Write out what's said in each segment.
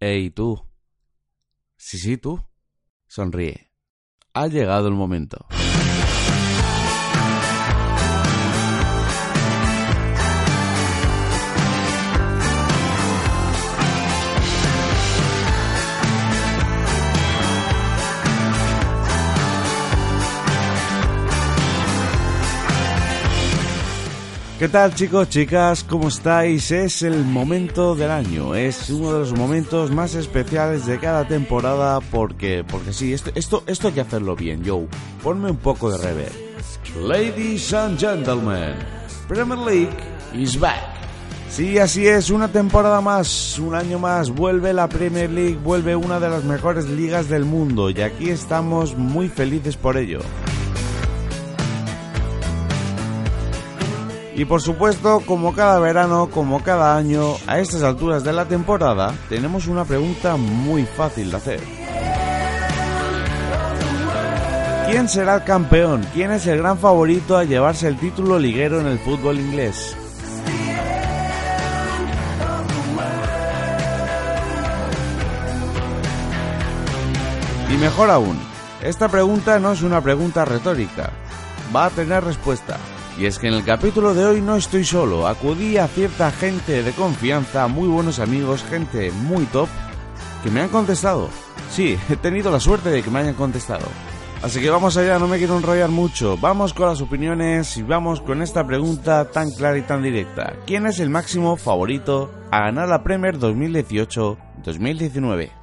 Ey, tú. Sí, sí, tú. Sonríe. Ha llegado el momento. ¿Qué tal chicos, chicas? ¿Cómo estáis? Es el momento del año, es uno de los momentos más especiales de cada temporada porque, porque sí, esto, esto, esto hay que hacerlo bien, Joe. Ponme un poco de rever. Ladies and gentlemen, Premier League is back. Sí, así es, una temporada más, un año más, vuelve la Premier League, vuelve una de las mejores ligas del mundo y aquí estamos muy felices por ello. Y por supuesto, como cada verano, como cada año, a estas alturas de la temporada, tenemos una pregunta muy fácil de hacer. ¿Quién será el campeón? ¿Quién es el gran favorito a llevarse el título liguero en el fútbol inglés? Y mejor aún, esta pregunta no es una pregunta retórica, va a tener respuesta. Y es que en el capítulo de hoy no estoy solo, acudí a cierta gente de confianza, muy buenos amigos, gente muy top, que me han contestado. Sí, he tenido la suerte de que me hayan contestado. Así que vamos allá, no me quiero enrollar mucho. Vamos con las opiniones y vamos con esta pregunta tan clara y tan directa. ¿Quién es el máximo favorito a ganar la Premier 2018-2019?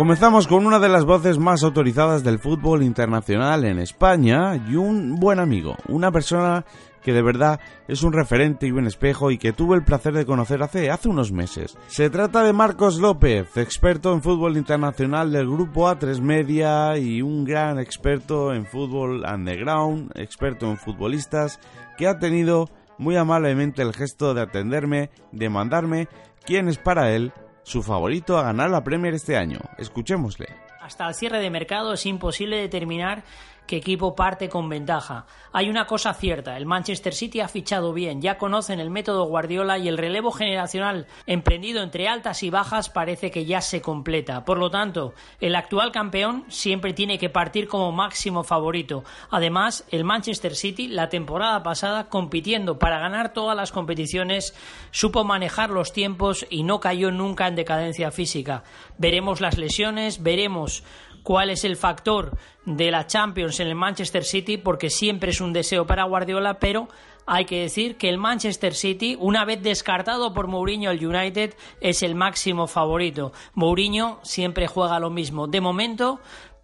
Comenzamos con una de las voces más autorizadas del fútbol internacional en España y un buen amigo, una persona que de verdad es un referente y un espejo y que tuve el placer de conocer hace, hace unos meses. Se trata de Marcos López, experto en fútbol internacional del grupo A3 Media y un gran experto en fútbol underground, experto en futbolistas, que ha tenido muy amablemente el gesto de atenderme, de mandarme quién es para él su favorito a ganar la Premier este año. Escuchémosle. Hasta el cierre de mercado es imposible determinar qué equipo parte con ventaja. Hay una cosa cierta, el Manchester City ha fichado bien, ya conocen el método Guardiola y el relevo generacional emprendido entre altas y bajas parece que ya se completa. Por lo tanto, el actual campeón siempre tiene que partir como máximo favorito. Además, el Manchester City la temporada pasada compitiendo para ganar todas las competiciones supo manejar los tiempos y no cayó nunca en decadencia física. Veremos las lesiones, veremos cuál es el factor de la Champions en el Manchester City, porque siempre es un deseo para Guardiola, pero hay que decir que el Manchester City, una vez descartado por Mourinho el United, es el máximo favorito. Mourinho siempre juega lo mismo. De momento,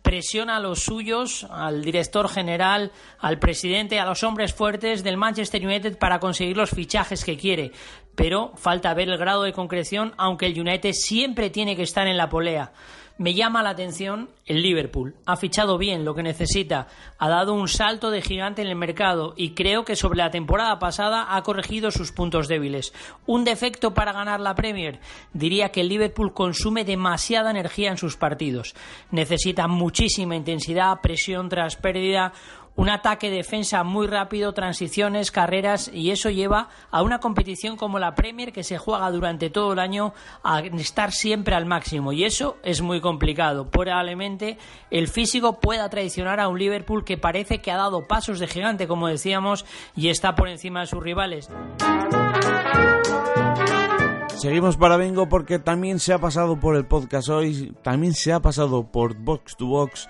presiona a los suyos, al director general, al presidente, a los hombres fuertes del Manchester United para conseguir los fichajes que quiere. Pero falta ver el grado de concreción, aunque el United siempre tiene que estar en la polea. Me llama la atención el Liverpool. Ha fichado bien lo que necesita, ha dado un salto de gigante en el mercado y creo que sobre la temporada pasada ha corregido sus puntos débiles. ¿Un defecto para ganar la Premier? Diría que el Liverpool consume demasiada energía en sus partidos. Necesita muchísima intensidad, presión tras pérdida, un ataque defensa muy rápido, transiciones, carreras y eso lleva a una competición como la Premier que se juega durante todo el año a estar siempre al máximo y eso es muy complicado. Probablemente el físico pueda traicionar a un Liverpool que parece que ha dado pasos de gigante como decíamos y está por encima de sus rivales. Seguimos para Bingo porque también se ha pasado por el podcast hoy, también se ha pasado por Box to Box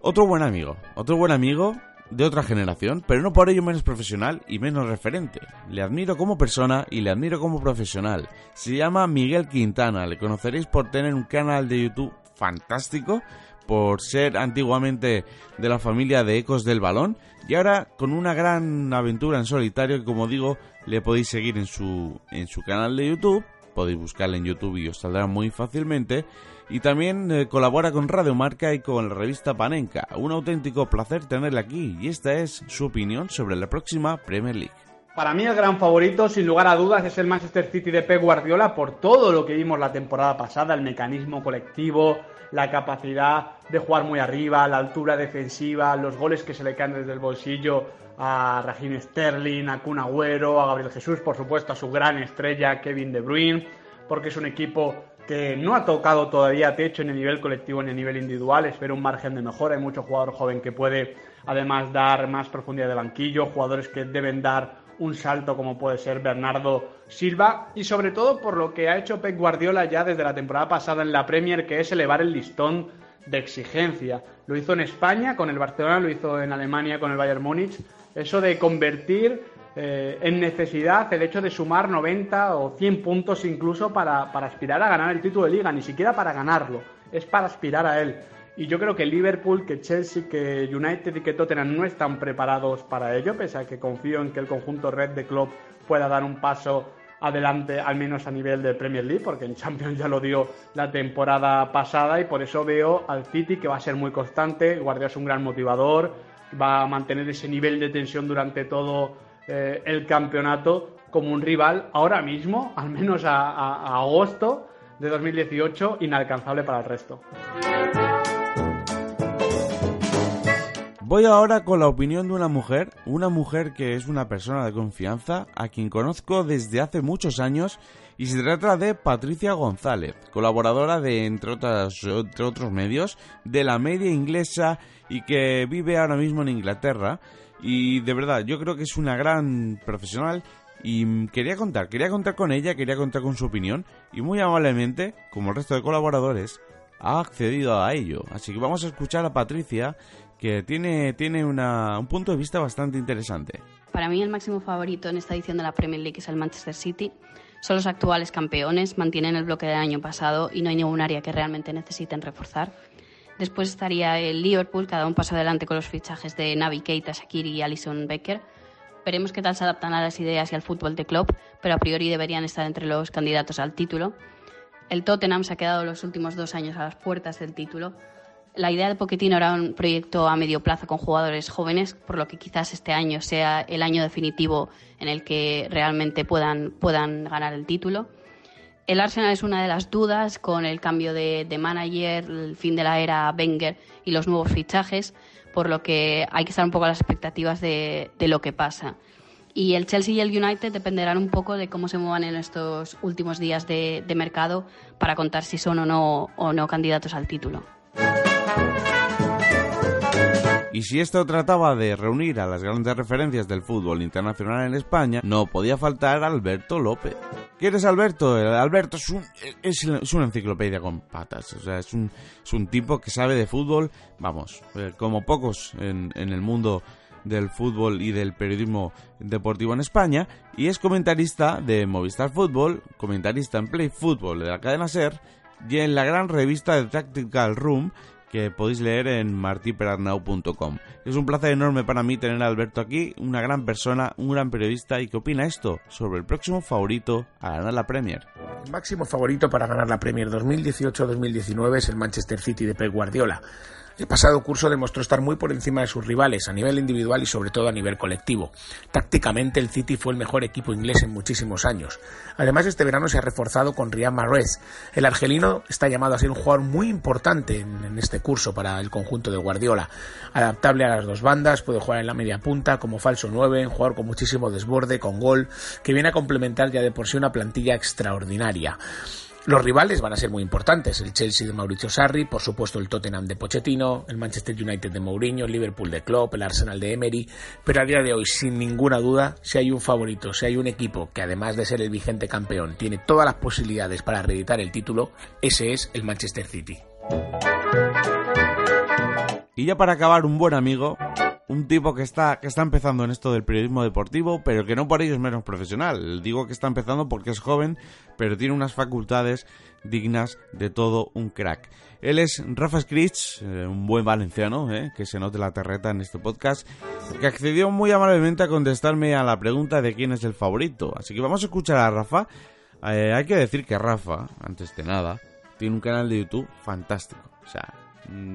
otro buen amigo, otro buen amigo de otra generación, pero no por ello menos profesional y menos referente. Le admiro como persona y le admiro como profesional. Se llama Miguel Quintana, le conoceréis por tener un canal de YouTube fantástico, por ser antiguamente de la familia de Ecos del Balón y ahora con una gran aventura en solitario que como digo le podéis seguir en su, en su canal de YouTube, podéis buscarle en YouTube y os saldrá muy fácilmente y también eh, colabora con Radio Marca y con la revista Panenka. Un auténtico placer tenerle aquí y esta es su opinión sobre la próxima Premier League. Para mí el gran favorito, sin lugar a dudas, es el Manchester City de Pep Guardiola por todo lo que vimos la temporada pasada, el mecanismo colectivo, la capacidad de jugar muy arriba, la altura defensiva, los goles que se le caen desde el bolsillo a Raheem Sterling, a Kun Agüero, a Gabriel Jesús, por supuesto, a su gran estrella Kevin De Bruyne, porque es un equipo que no ha tocado todavía techo en el nivel colectivo ni a nivel individual, espera un margen de mejora, hay mucho jugador joven que puede además dar más profundidad de banquillo, jugadores que deben dar un salto como puede ser Bernardo Silva y sobre todo por lo que ha hecho Pep Guardiola ya desde la temporada pasada en la Premier, que es elevar el listón de exigencia. Lo hizo en España con el Barcelona, lo hizo en Alemania con el Bayern Múnich. Eso de convertir eh, en necesidad el hecho de sumar 90 o 100 puntos incluso para, para aspirar a ganar el título de liga, ni siquiera para ganarlo, es para aspirar a él. Y yo creo que Liverpool, que Chelsea, que United y que Tottenham no están preparados para ello, pese a que confío en que el conjunto red de club pueda dar un paso adelante, al menos a nivel de Premier League, porque en Champions ya lo dio la temporada pasada y por eso veo al City que va a ser muy constante. Guardiola es un gran motivador, va a mantener ese nivel de tensión durante todo eh, el campeonato como un rival ahora mismo, al menos a agosto de 2018, inalcanzable para el resto. Voy ahora con la opinión de una mujer, una mujer que es una persona de confianza, a quien conozco desde hace muchos años, y se trata de Patricia González, colaboradora de, entre, entre otros medios, de la media inglesa y que vive ahora mismo en Inglaterra. Y de verdad, yo creo que es una gran profesional y quería contar, quería contar con ella, quería contar con su opinión y muy amablemente, como el resto de colaboradores, ha accedido a ello. Así que vamos a escuchar a Patricia que tiene, tiene un punto de vista bastante interesante. Para mí el máximo favorito en esta edición de la Premier League es el Manchester City. Son los actuales campeones, mantienen el bloque del año pasado y no hay ningún área que realmente necesiten reforzar. Después estaría el Liverpool, dado un paso adelante con los fichajes de Navi Keita, Shakiri y Alison Becker. Veremos qué tal se adaptan a las ideas y al fútbol de club, pero a priori deberían estar entre los candidatos al título. El Tottenham se ha quedado los últimos dos años a las puertas del título, la idea de Pochettino era un proyecto a medio plazo con jugadores jóvenes, por lo que quizás este año sea el año definitivo en el que realmente puedan, puedan ganar el título. El Arsenal es una de las dudas con el cambio de, manager, el fin de la era Wenger y los nuevos fichajes, por lo que hay que estar un poco a las expectativas de, lo que pasa. Y el Chelsea y el United dependerán un poco de cómo se muevan en estos últimos días de, de mercado para contar si son o no, o no candidatos al título. Y si esto trataba de reunir a las grandes referencias del fútbol internacional en España, no podía faltar Alberto López. ¿Quién es Alberto? Alberto es, un, es, una enciclopedia con patas. O sea, es un, es un tipo que sabe de fútbol, vamos, eh, como pocos en, en el mundo del fútbol y del periodismo deportivo en España y es comentarista de Movistar Fútbol, comentarista en Play Fútbol de la cadena SER y en la gran revista de Tactical Room que podéis leer en martiperarnau.com. Es un placer enorme para mí tener a Alberto aquí, una gran persona, un gran periodista y que opina esto sobre el próximo favorito a ganar la Premier. El máximo favorito para ganar la Premier 2018-2019 es el Manchester City de Pep Guardiola. El pasado curso demostró estar muy por encima de sus rivales a nivel individual y sobre todo a nivel colectivo. Tácticamente el City fue el mejor equipo inglés en muchísimos años. Además este verano se ha reforzado con Riyad Mahrez. El argelino está llamado a ser un jugador muy importante en, este curso para el conjunto de Guardiola. Adaptable a las dos bandas, puede jugar en la media punta como falso 9, un jugador con muchísimo desborde, con gol, que viene a complementar ya de por sí una plantilla extraordinaria. Los rivales van a ser muy importantes, el Chelsea de Mauricio Sarri, por supuesto el Tottenham de Pochettino, el Manchester United de Mourinho, el Liverpool de Klopp, el Arsenal de Emery, pero a día de hoy, sin ninguna duda, si hay un favorito, si hay un equipo que además de ser el vigente campeón, tiene todas las posibilidades para reeditar el título, ese es el Manchester City. Y ya para acabar, un buen amigo, un tipo que está, que está empezando en esto del periodismo deportivo, pero que no por ello es menos profesional. Digo que está empezando porque es joven, pero tiene unas facultades dignas de todo un crack. Él es Rafa Scritch, eh, un buen valenciano, eh, que se note la terreta en este podcast, que accedió muy amablemente a contestarme a la pregunta de quién es el favorito. Así que vamos a escuchar a Rafa. Eh, hay que decir que Rafa, antes de nada, tiene un canal de YouTube fantástico. O sea,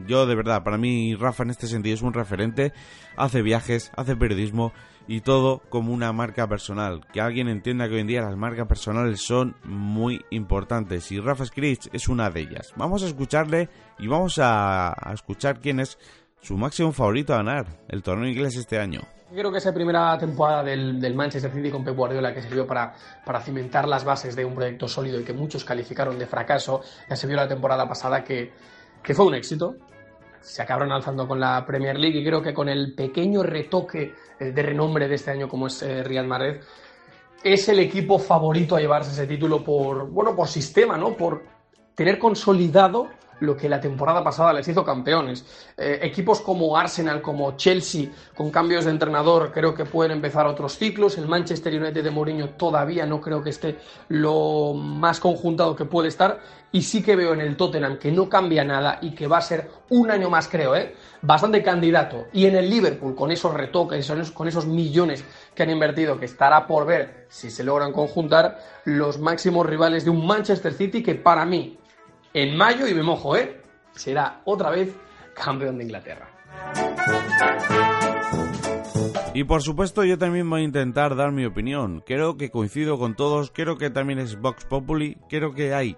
yo de verdad, para mí Rafa en este sentido es un referente, hace viajes, hace periodismo y todo como una marca personal. Que alguien entienda que hoy en día las marcas personales son muy importantes y Rafa Scritch es una de ellas. Vamos a escucharle y vamos a, escuchar quién es su máximo favorito a ganar el torneo inglés este año. Creo que esa primera temporada del, Manchester City con Pep Guardiola que sirvió para, para cimentar las bases de un proyecto sólido y que muchos calificaron de fracaso, ya se vio la temporada pasada que, que fue un éxito, se acabaron alzando con la Premier League y creo que con el pequeño retoque eh, de renombre de este año como es eh, Madrid, es el equipo favorito a llevarse ese título por, bueno, por sistema, ¿no? Por tener consolidado lo que la temporada pasada les hizo campeones. Eh, equipos como Arsenal, como Chelsea, con cambios de entrenador, creo que pueden empezar otros ciclos. El Manchester United de Mourinho todavía no creo que esté lo más conjuntado que puede estar. Y sí que veo en el Tottenham que no cambia nada y que va a ser un año más, creo, ¿eh? bastante candidato. Y en el Liverpool, con esos retoques, con esos millones que han invertido, que estará por ver si se logran conjuntar los máximos rivales de un Manchester City que para mí en mayo, y me mojo, ¿eh? Será otra vez campeón de Inglaterra. Y por supuesto yo también voy a intentar dar mi opinión. Creo que coincido con todos, creo que también es Vox Populi, creo que hay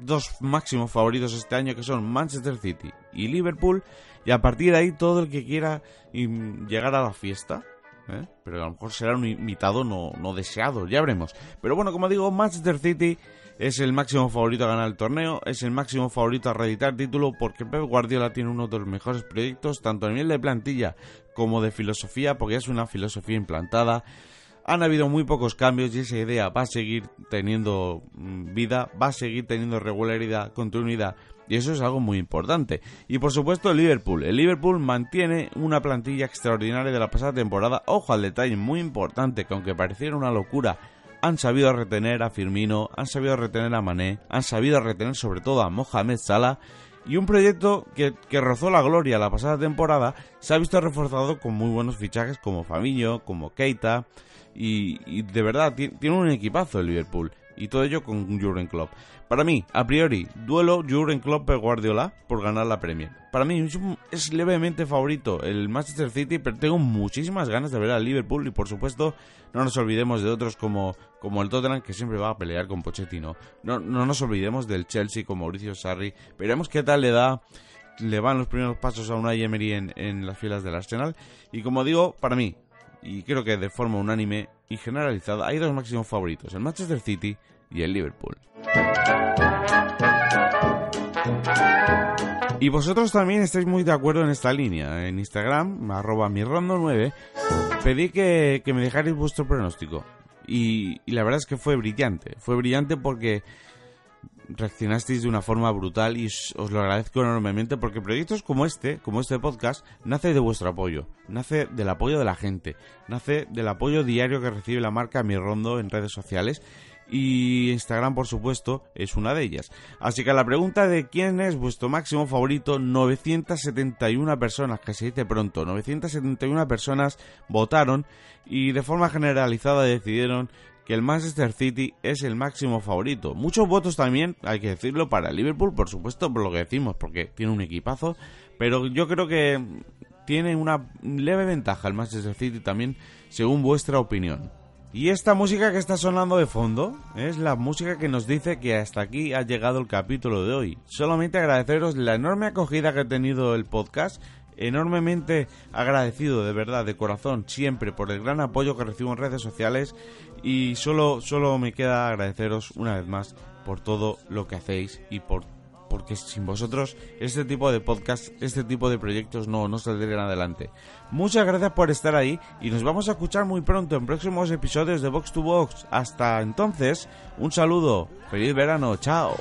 dos máximos favoritos este año que son Manchester City y Liverpool y a partir de ahí todo el que quiera llegar a la fiesta ¿eh? pero a lo mejor será un invitado no, no deseado, ya veremos. Pero bueno, como digo, Manchester City es el máximo favorito a ganar el torneo, es el máximo favorito a reeditar título porque Pep Guardiola tiene uno de los mejores proyectos, tanto a nivel de plantilla como de filosofía, porque es una filosofía implantada. Han habido muy pocos cambios y esa idea va a seguir teniendo mm, vida, va a seguir teniendo regularidad, continuidad y eso es algo muy importante. Y por supuesto el Liverpool. El Liverpool mantiene una plantilla extraordinaria de la pasada temporada. Ojo al detalle muy importante que aunque pareciera una locura, han sabido retener a Firmino, han sabido retener a Mané, han sabido retener sobre todo a Mohamed Salah. Y un proyecto que, rozó la gloria la pasada temporada se ha visto reforzado con muy buenos fichajes como Fabinho, como Keita. Y, y de verdad, tiene un equipazo el Liverpool. Y todo ello con Jurgen Klopp. Para mí, a priori, duelo Jurgen Klopp Guardiola por ganar la Premier. Para mí es, levemente favorito el Manchester City, pero tengo muchísimas ganas de ver al Liverpool y por supuesto no nos olvidemos de otros como, como el Tottenham que siempre va a pelear con Pochettino. No, no nos olvidemos del Chelsea con Mauricio Sarri. Veremos qué tal le da le van los primeros pasos a Unai Emery en, en las filas del Arsenal. Y como digo, para mí, y creo que de forma unánime y generalizada, hay dos máximos favoritos, el Manchester City y el Liverpool. Y vosotros también estáis muy de acuerdo en esta línea. En Instagram, arroba mirrondo9, pedí que, me dejarais vuestro pronóstico. Y, la verdad es que fue brillante. Fue brillante porque reaccionasteis de una forma brutal y os lo agradezco enormemente porque proyectos como este, como este podcast, nace de vuestro apoyo, nace del apoyo de la gente, nace del apoyo diario que recibe la marca Mirrondo en redes sociales y Instagram, por supuesto, es una de ellas. Así que a la pregunta de quién es vuestro máximo favorito, 971 personas, que se dice pronto, 971 personas votaron y de forma generalizada decidieron que el Manchester City es el máximo favorito. Muchos votos también, hay que decirlo, para Liverpool, por supuesto, por lo que decimos, porque tiene un equipazo, pero yo creo que tiene una leve ventaja el Manchester City también, según vuestra opinión. Y esta música que está sonando de fondo es la música que nos dice que hasta aquí ha llegado el capítulo de hoy. Solamente agradeceros la enorme acogida que ha tenido el podcast, enormemente agradecido de verdad, de corazón, siempre por el gran apoyo que recibo en redes sociales y solo, solo me queda agradeceros una vez más por todo lo que hacéis y por porque sin vosotros este tipo de podcast, este tipo de proyectos no, no saldrían adelante. Muchas gracias por estar ahí y nos vamos a escuchar muy pronto en próximos episodios de Box to Box. Hasta entonces, un saludo, feliz verano, chao.